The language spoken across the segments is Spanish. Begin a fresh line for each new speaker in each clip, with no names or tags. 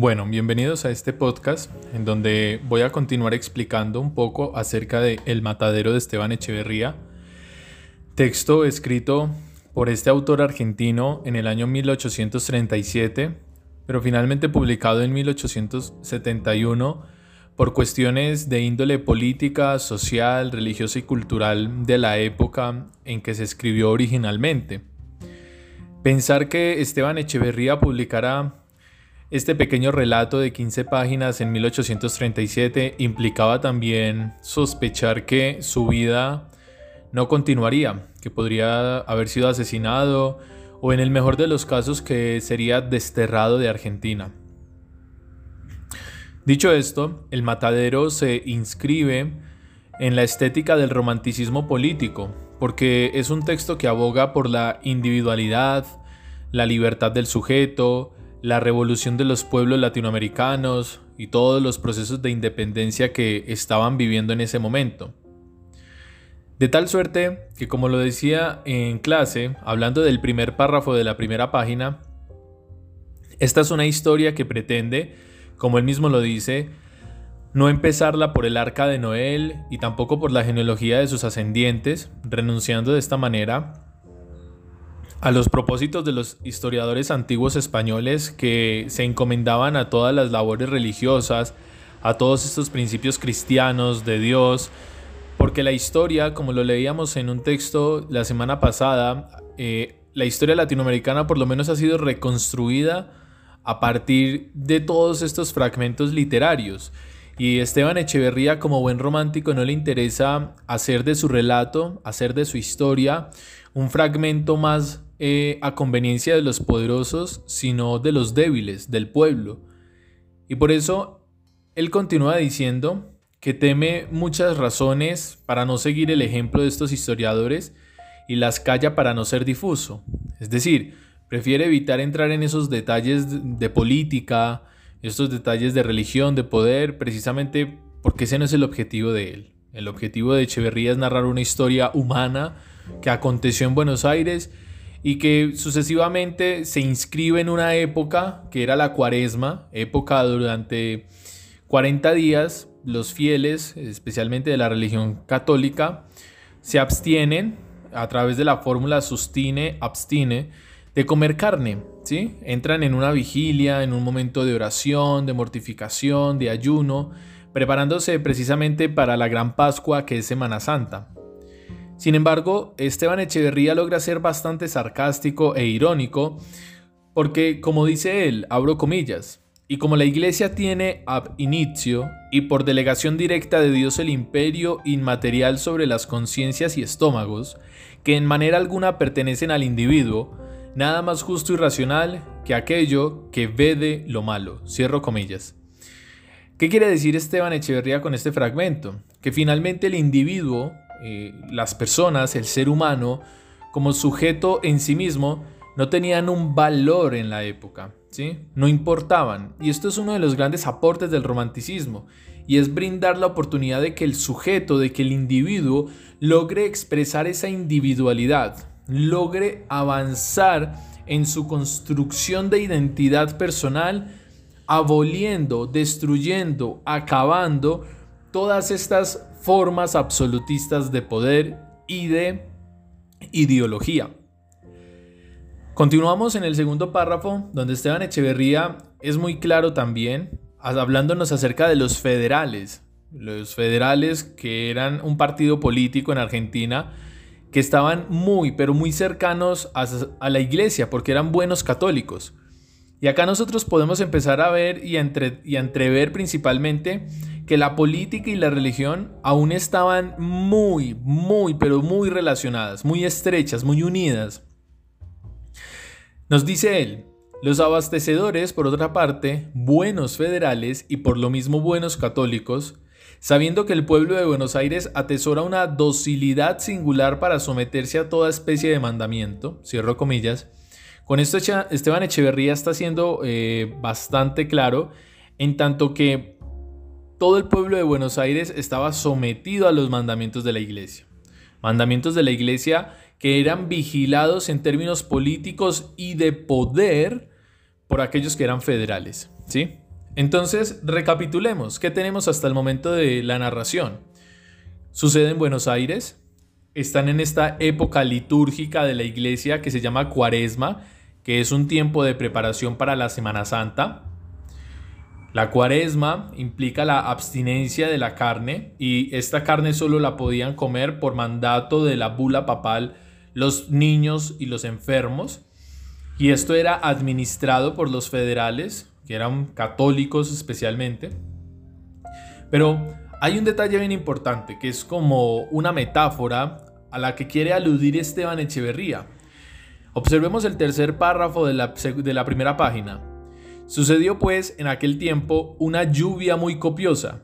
Bueno, bienvenidos a este podcast en donde voy a continuar explicando un poco acerca de El matadero de Esteban Echeverría, texto escrito por este autor argentino en el año 1837, pero finalmente publicado en 1871 por cuestiones de índole política, social, religiosa y cultural de la época en que se escribió originalmente. Pensar que Esteban Echeverría publicara este pequeño relato de 15 páginas en 1837 implicaba también sospechar que su vida no continuaría, que podría haber sido asesinado o en el mejor de los casos que sería desterrado de Argentina. Dicho esto, el matadero se inscribe en la estética del romanticismo político, porque es un texto que aboga por la individualidad, la libertad del sujeto, la revolución de los pueblos latinoamericanos y todos los procesos de independencia que estaban viviendo en ese momento. De tal suerte que, como lo decía en clase, hablando del primer párrafo de la primera página, esta es una historia que pretende, como él mismo lo dice, no empezarla por el arca de Noel y tampoco por la genealogía de sus ascendientes, renunciando de esta manera a los propósitos de los historiadores antiguos españoles que se encomendaban a todas las labores religiosas, a todos estos principios cristianos de Dios, porque la historia, como lo leíamos en un texto la semana pasada, eh, la historia latinoamericana por lo menos ha sido reconstruida a partir de todos estos fragmentos literarios. Y Esteban Echeverría, como buen romántico, no le interesa hacer de su relato, hacer de su historia, un fragmento más eh, a conveniencia de los poderosos, sino de los débiles, del pueblo. Y por eso él continúa diciendo que teme muchas razones para no seguir el ejemplo de estos historiadores y las calla para no ser difuso. Es decir, prefiere evitar entrar en esos detalles de política, estos detalles de religión, de poder, precisamente porque ese no es el objetivo de él. El objetivo de Echeverría es narrar una historia humana que aconteció en Buenos Aires y que sucesivamente se inscribe en una época que era la cuaresma, época durante 40 días los fieles, especialmente de la religión católica, se abstienen a través de la fórmula sustine, abstine, de comer carne, ¿sí? Entran en una vigilia, en un momento de oración, de mortificación, de ayuno, preparándose precisamente para la gran Pascua que es Semana Santa. Sin embargo, Esteban Echeverría logra ser bastante sarcástico e irónico porque, como dice él, abro comillas, y como la iglesia tiene ab inicio y por delegación directa de Dios el imperio inmaterial sobre las conciencias y estómagos, que en manera alguna pertenecen al individuo, nada más justo y racional que aquello que vede lo malo. Cierro comillas. ¿Qué quiere decir Esteban Echeverría con este fragmento? Que finalmente el individuo eh, las personas, el ser humano, como sujeto en sí mismo, no tenían un valor en la época, ¿sí? No importaban. Y esto es uno de los grandes aportes del romanticismo, y es brindar la oportunidad de que el sujeto, de que el individuo logre expresar esa individualidad, logre avanzar en su construcción de identidad personal, aboliendo, destruyendo, acabando todas estas formas absolutistas de poder y de ideología. Continuamos en el segundo párrafo, donde Esteban Echeverría es muy claro también, hablándonos acerca de los federales, los federales que eran un partido político en Argentina, que estaban muy, pero muy cercanos a, la iglesia, porque eran buenos católicos. Y acá nosotros podemos empezar a ver y entrever principalmente que la política y la religión aún estaban muy, muy, pero muy relacionadas, muy estrechas, muy unidas. Nos dice él, los abastecedores, por otra parte, buenos federales y por lo mismo buenos católicos, sabiendo que el pueblo de Buenos Aires atesora una docilidad singular para someterse a toda especie de mandamiento, cierro comillas, con esto Esteban Echeverría está siendo eh, bastante claro, en tanto que todo el pueblo de Buenos Aires estaba sometido a los mandamientos de la iglesia. Mandamientos de la iglesia que eran vigilados en términos políticos y de poder por aquellos que eran federales. ¿sí? Entonces, recapitulemos, ¿qué tenemos hasta el momento de la narración? Sucede en Buenos Aires, están en esta época litúrgica de la iglesia que se llama Cuaresma, que es un tiempo de preparación para la Semana Santa. La cuaresma implica la abstinencia de la carne y esta carne solo la podían comer por mandato de la bula papal los niños y los enfermos. Y esto era administrado por los federales, que eran católicos especialmente. Pero hay un detalle bien importante, que es como una metáfora a la que quiere aludir Esteban Echeverría. Observemos el tercer párrafo de la, primera página. Sucedió pues en aquel tiempo una lluvia muy copiosa,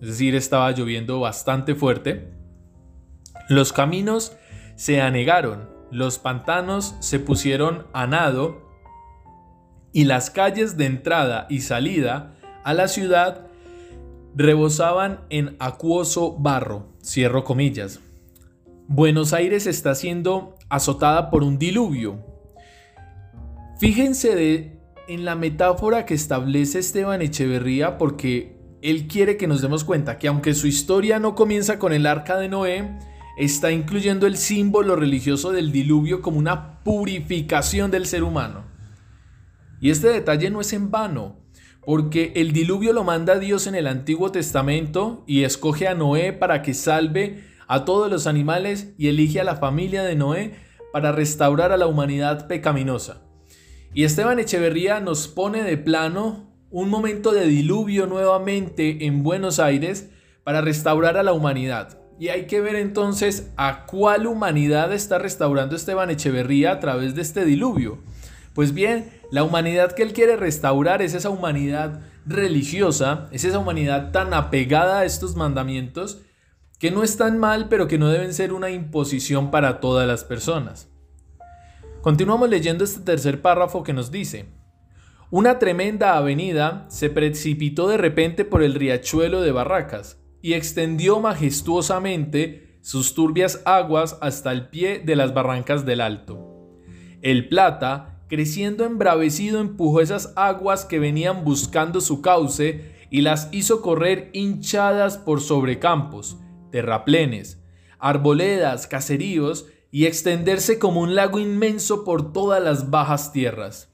es decir, estaba lloviendo bastante fuerte. Los caminos se anegaron, los pantanos se pusieron a nado y las calles de entrada y salida a la ciudad rebosaban en acuoso barro, cierro comillas. Buenos Aires está siendo azotada por un diluvio. Fíjense en la metáfora que establece Esteban Echeverría porque él quiere que nos demos cuenta que aunque su historia no comienza con el arca de Noé, está incluyendo el símbolo religioso del diluvio como una purificación del ser humano. Y este detalle no es en vano, porque el diluvio lo manda Dios en el Antiguo Testamento y escoge a Noé para que salve a todos los animales y elige a la familia de Noé para restaurar a la humanidad pecaminosa. Y Esteban Echeverría nos pone de plano un momento de diluvio nuevamente en Buenos Aires para restaurar a la humanidad. Y hay que ver entonces a cuál humanidad está restaurando Esteban Echeverría a través de este diluvio. Pues bien, la humanidad que él quiere restaurar es esa humanidad religiosa, es esa humanidad tan apegada a estos mandamientos que no están mal, pero que no deben ser una imposición para todas las personas. Continuamos leyendo este tercer párrafo que nos dice, una tremenda avenida se precipitó de repente por el riachuelo de Barracas y extendió majestuosamente sus turbias aguas hasta el pie de las barrancas del Alto. El Plata creciendo embravecido, empujó esas aguas que venían buscando su cauce y las hizo correr hinchadas por sobrecampos, terraplenes, arboledas, caseríos y extenderse como un lago inmenso por todas las bajas tierras.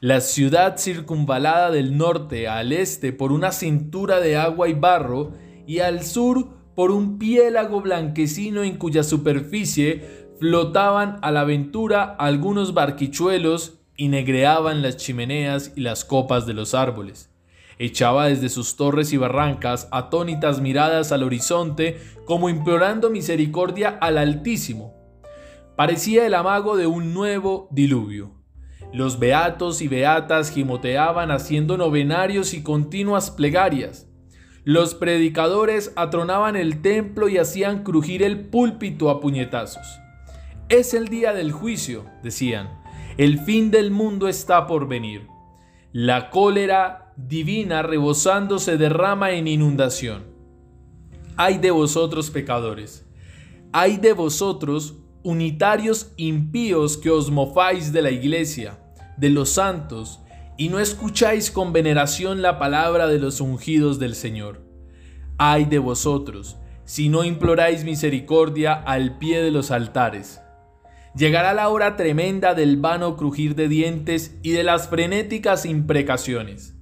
La ciudad circunvalada del norte al este por una cintura de agua y barro y al sur por un piélago blanquecino en cuya superficie flotaban a la aventura algunos barquichuelos y negreaban las chimeneas y las copas de los árboles. Echaba desde sus torres y barrancas atónitas miradas al horizonte como implorando misericordia al Altísimo. Parecía el amago de un nuevo diluvio. Los beatos y beatas gimoteaban haciendo novenarios y continuas plegarias. Los predicadores atronaban el templo y hacían crujir el púlpito a puñetazos. Es el día del juicio, decían. El fin del mundo está por venir. La cólera divina rebosando se derrama en inundación. Ay de vosotros pecadores. Ay de vosotros unitarios impíos que os mofáis de la iglesia, de los santos, y no escucháis con veneración la palabra de los ungidos del Señor. Ay de vosotros, si no imploráis misericordia al pie de los altares. Llegará la hora tremenda del vano crujir de dientes y de las frenéticas imprecaciones.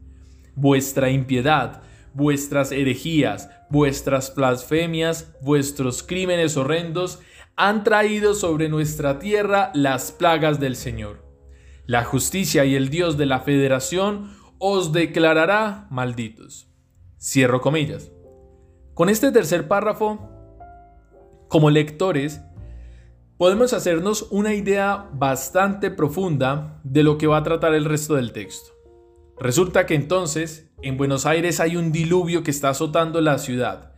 Vuestra impiedad, vuestras herejías, vuestras blasfemias, vuestros crímenes horrendos han traído sobre nuestra tierra las plagas del Señor. La justicia y el Dios de la federación os declarará malditos. Cierro comillas. Con este tercer párrafo, como lectores, podemos hacernos una idea bastante profunda de lo que va a tratar el resto del texto. Resulta que entonces en Buenos Aires hay un diluvio que está azotando la ciudad.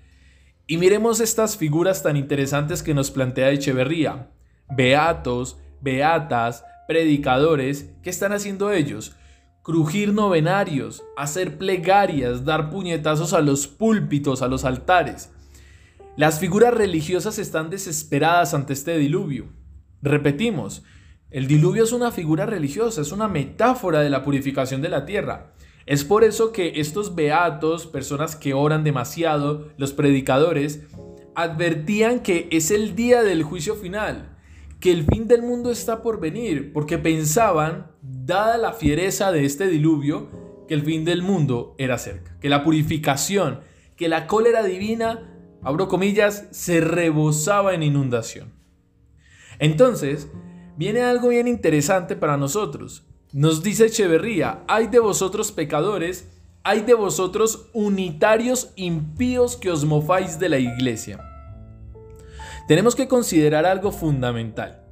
Y miremos estas figuras tan interesantes que nos plantea Echeverría. Beatos, beatas, predicadores, ¿qué están haciendo ellos? Crujir novenarios, hacer plegarias, dar puñetazos a los púlpitos, a los altares. Las figuras religiosas están desesperadas ante este diluvio. Repetimos, el diluvio es una figura religiosa, es una metáfora de la purificación de la tierra. Es por eso que estos beatos, personas que oran demasiado, los predicadores, advertían que es el día del juicio final, que el fin del mundo está por venir, porque pensaban, dada la fiereza de este diluvio, que el fin del mundo era cerca, que la purificación, que la cólera divina, abro comillas, se rebosaba en inundación. Entonces, viene algo bien interesante para nosotros. Nos dice Echeverría, hay de vosotros pecadores, hay de vosotros unitarios impíos que os mofáis de la iglesia. Tenemos que considerar algo fundamental.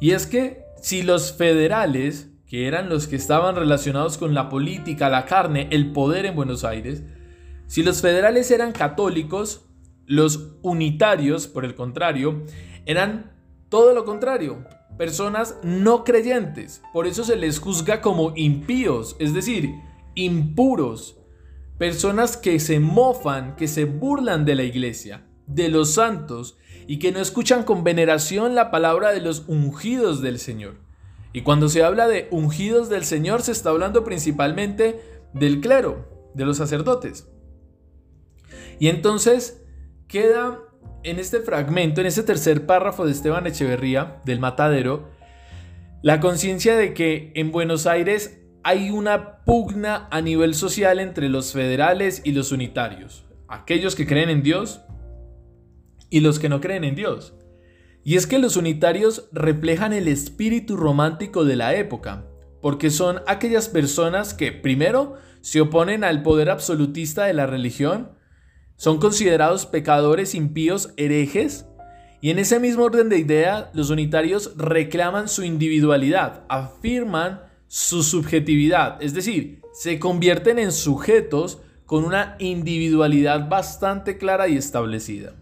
Y es que si los federales, que eran los que estaban relacionados con la política, la carne, el poder en Buenos Aires, si los federales eran católicos, los unitarios, por el contrario, eran todo lo contrario, personas no creyentes. Por eso se les juzga como impíos, es decir, impuros. Personas que se mofan, que se burlan de la iglesia, de los santos y que no escuchan con veneración la palabra de los ungidos del Señor. Y cuando se habla de ungidos del Señor se está hablando principalmente del clero, de los sacerdotes. Y entonces queda en este fragmento, en este tercer párrafo de Esteban Echeverría, del Matadero, la conciencia de que en Buenos Aires hay una pugna a nivel social entre los federales y los unitarios, aquellos que creen en Dios y los que no creen en Dios. Y es que los unitarios reflejan el espíritu romántico de la época, porque son aquellas personas que primero se oponen al poder absolutista de la religión, son considerados pecadores impíos herejes y en ese mismo orden de idea los unitarios reclaman su individualidad, afirman su subjetividad, es decir, se convierten en sujetos con una individualidad bastante clara y establecida.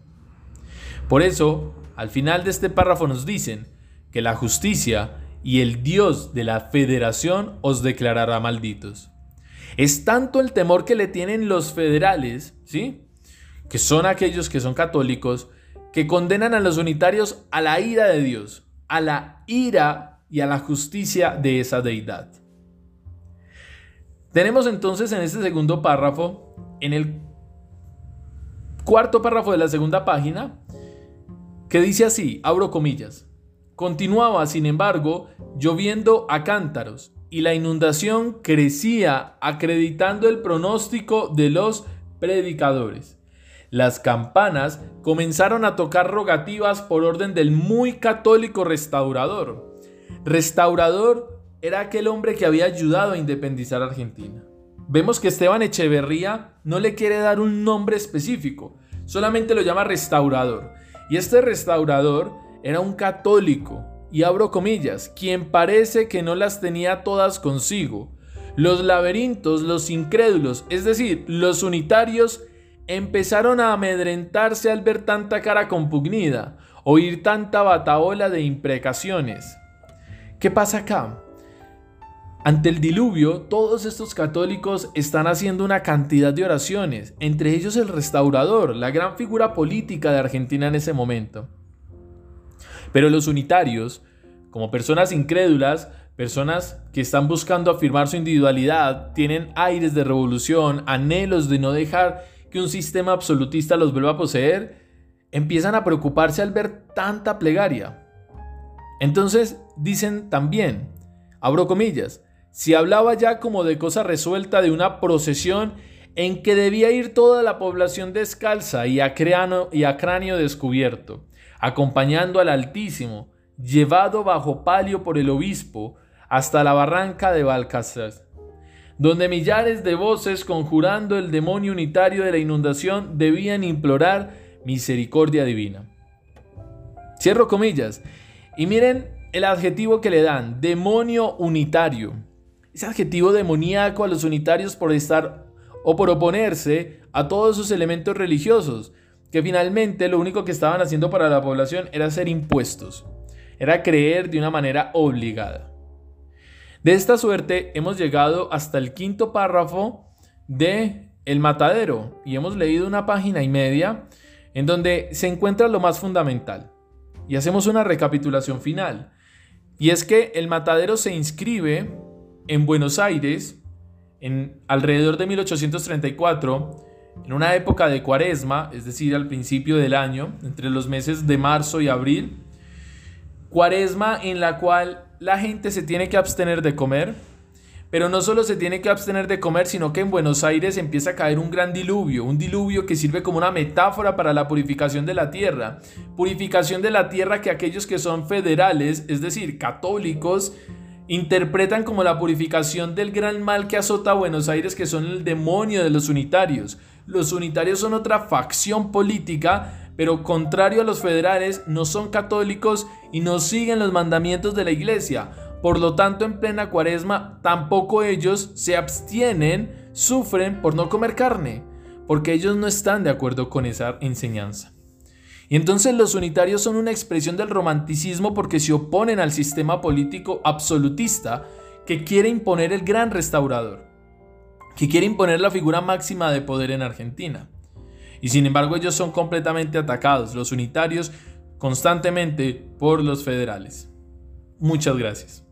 Por eso, al final de este párrafo nos dicen que la justicia y el Dios de la federación os declarará malditos. Es tanto el temor que le tienen los federales, ¿sí? Que son aquellos que son católicos, que condenan a los unitarios a la ira de Dios, a la ira y a la justicia de esa deidad. Tenemos entonces en este segundo párrafo, en el cuarto párrafo de la segunda página, que dice así, abro comillas, continuaba sin embargo lloviendo a cántaros y la inundación crecía acreditando el pronóstico de los predicadores. Las campanas comenzaron a tocar rogativas por orden del muy católico restaurador. Restaurador era aquel hombre que había ayudado a independizar a Argentina. Vemos que Esteban Echeverría no le quiere dar un nombre específico, solamente lo llama restaurador. Y este restaurador era un católico, y abro comillas, quien parece que no las tenía todas consigo. Los laberintos, los incrédulos, es decir, los unitarios, empezaron a amedrentarse al ver tanta cara compugnida, oír tanta bataola de imprecaciones. ¿Qué pasa acá? Ante el diluvio, todos estos católicos están haciendo una cantidad de oraciones, entre ellos el restaurador, la gran figura política de Argentina en ese momento. Pero los unitarios, como personas incrédulas, personas que están buscando afirmar su individualidad, tienen aires de revolución, anhelos de no dejar que un sistema absolutista los vuelva a poseer, empiezan a preocuparse al ver tanta plegaria. Entonces dicen también, abro comillas, si hablaba ya como de cosa resuelta de una procesión en que debía ir toda la población descalza y a, cráneo, y a cráneo descubierto, acompañando al Altísimo, llevado bajo palio por el obispo hasta la barranca de Balcázar donde millares de voces conjurando el demonio unitario de la inundación debían implorar misericordia divina. Cierro comillas. Y miren el adjetivo que le dan, demonio unitario. Ese adjetivo demoníaco a los unitarios por estar o por oponerse a todos sus elementos religiosos, que finalmente lo único que estaban haciendo para la población era ser impuestos, era creer de una manera obligada. De esta suerte hemos llegado hasta el quinto párrafo de El Matadero y hemos leído una página y media en donde se encuentra lo más fundamental. Y hacemos una recapitulación final. Y es que El Matadero se inscribe en Buenos Aires en alrededor de 1834, en una época de cuaresma, es decir, al principio del año, entre los meses de marzo y abril, cuaresma en la cual la gente se tiene que abstener de comer, pero no solo se tiene que abstener de comer, sino que en Buenos Aires empieza a caer un gran diluvio, un diluvio que sirve como una metáfora para la purificación de la tierra. Purificación de la tierra que aquellos que son federales, es decir, católicos, interpretan como la purificación del gran mal que azota a Buenos Aires, que son el demonio de los unitarios. Los unitarios son otra facción política, pero contrario a los federales, no son católicos y no siguen los mandamientos de la iglesia. Por lo tanto, en plena cuaresma, tampoco ellos se abstienen, sufren por no comer carne, porque ellos no están de acuerdo con esa enseñanza. Y entonces los unitarios son una expresión del romanticismo porque se oponen al sistema político absolutista que quiere imponer el gran restaurador, que quiere imponer la figura máxima de poder en Argentina. Y sin embargo ellos son completamente atacados, los unitarios, constantemente por los federales. Muchas gracias.